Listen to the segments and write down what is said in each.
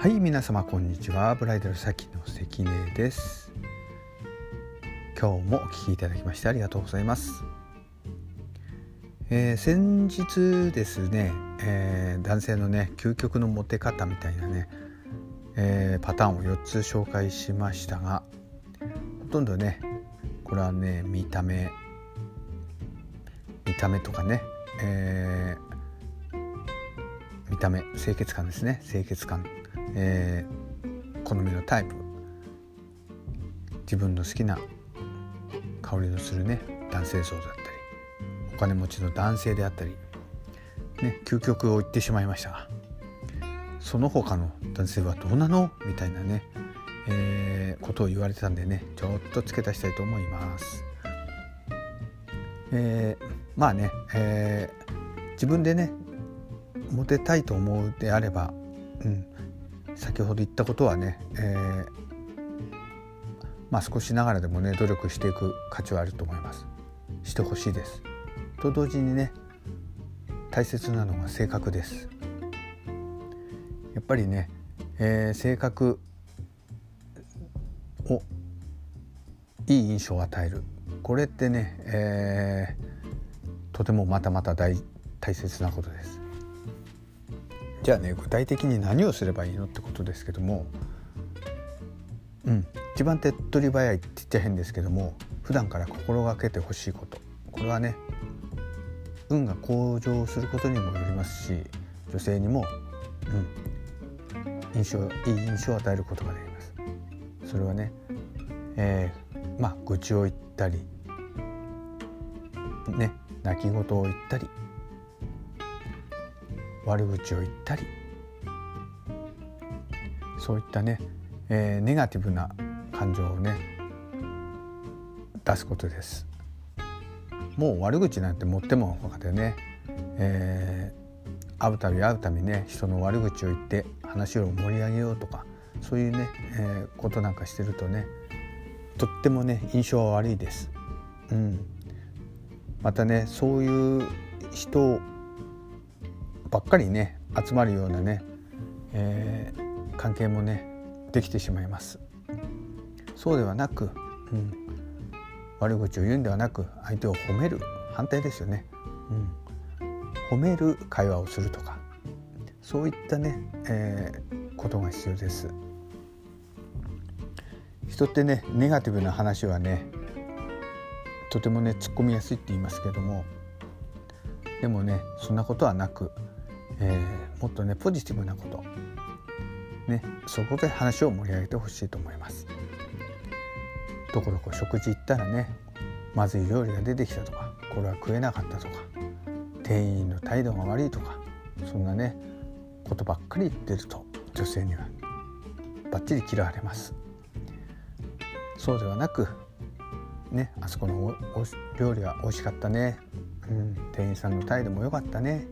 はい皆様こんにちは。ブライダルサキの関根です。今日もお聴きいただきましてありがとうございます、えー、先日ですね、えー、男性のね究極のモテ方みたいなね、えー、パターンを4つ紹介しましたがほとんどねこれはね見た目見た目とかね、え見た目清潔感ですね。清潔感。えー、好みのタイプ。自分の好きな香りのするね男性像だったりお金持ちの男性であったりね究極を言ってしまいましたがその他の男性はどうなの？みたいなね、えー、ことを言われてたんでねちょっと付け足したいと思います。えー、まあね、えー、自分でねモテたいと思うであれば、うん、先ほど言ったことはね、えー、まあ、少しながらでもね努力していく価値はあると思います。してほしいです。と同時にね大切なのが性格です。やっぱりね、えー、性格をいい印象を与える。これってね、えー、とてもまたまた大大切なことです。じゃあね具体的に何をすればいいのってことですけどもうん一番手っ取り早いって言っちゃ変ですけども普段から心がけてほしいこと。これはね運が向上することにもよりますし女性にも、うん、印象いい印象を与えることができます。それはね、えー、まあ愚痴を言ったりね泣き言を言ったり悪口を言ったりそういったね、えー、ネガティブな感情をね出すことですもう悪口なんて持っても他でね、えー、会うたび会うたびね人の悪口を言って話を盛り上げようとかそういうね、えー、ことなんかしてるとねとってもね印象は悪いです。うん、またねそういう人ばっかりね集まるようなね、えー、関係もねできてしまいます。そうではなく、うん、悪口を言うんではなく相手を褒める反対ですよね、うん、褒める会話をするとかそういったね、えー、ことが必要です。人ってねネガティブな話はねとてもね突っ込みやすいって言いますけどもでもねそんなことはなくえー、もっとねポジティブなこと、ね、そこで話を盛り上げてほしいと思います。どこどこ食事行ったらねまずい料理が出てきたとかこれは食えなかったとか店員の態度が悪いとかそんなねことばっかり言ってると女性にはバッチリ嫌われます。そうではなくねあそこの料理は美味しかったね、うん、店員さんの態度も良かったね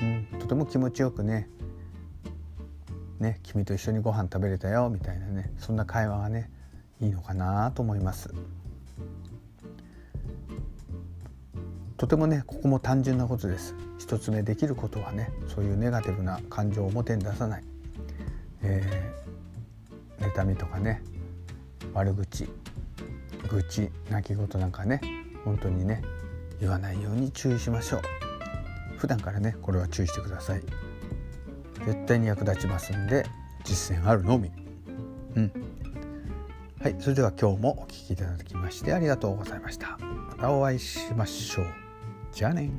うん、とても気持ちよくね。ね君と一緒にご飯食べれたよみたいなね。そんな会話がねいいのかなと思います。とてもねここも単純なことです。一つ目できることはねそういうネガティブな感情を表に出さない、えー、妬みとかね悪口愚痴泣き言なんかね本当にね言わないように注意しましょう。普段からねこれは注意してください。絶対に役立ちますんで実践あるのみ。うん。はいそれでは今日もお聴きいただきましてありがとうございました。またお会いしましょう。じゃあね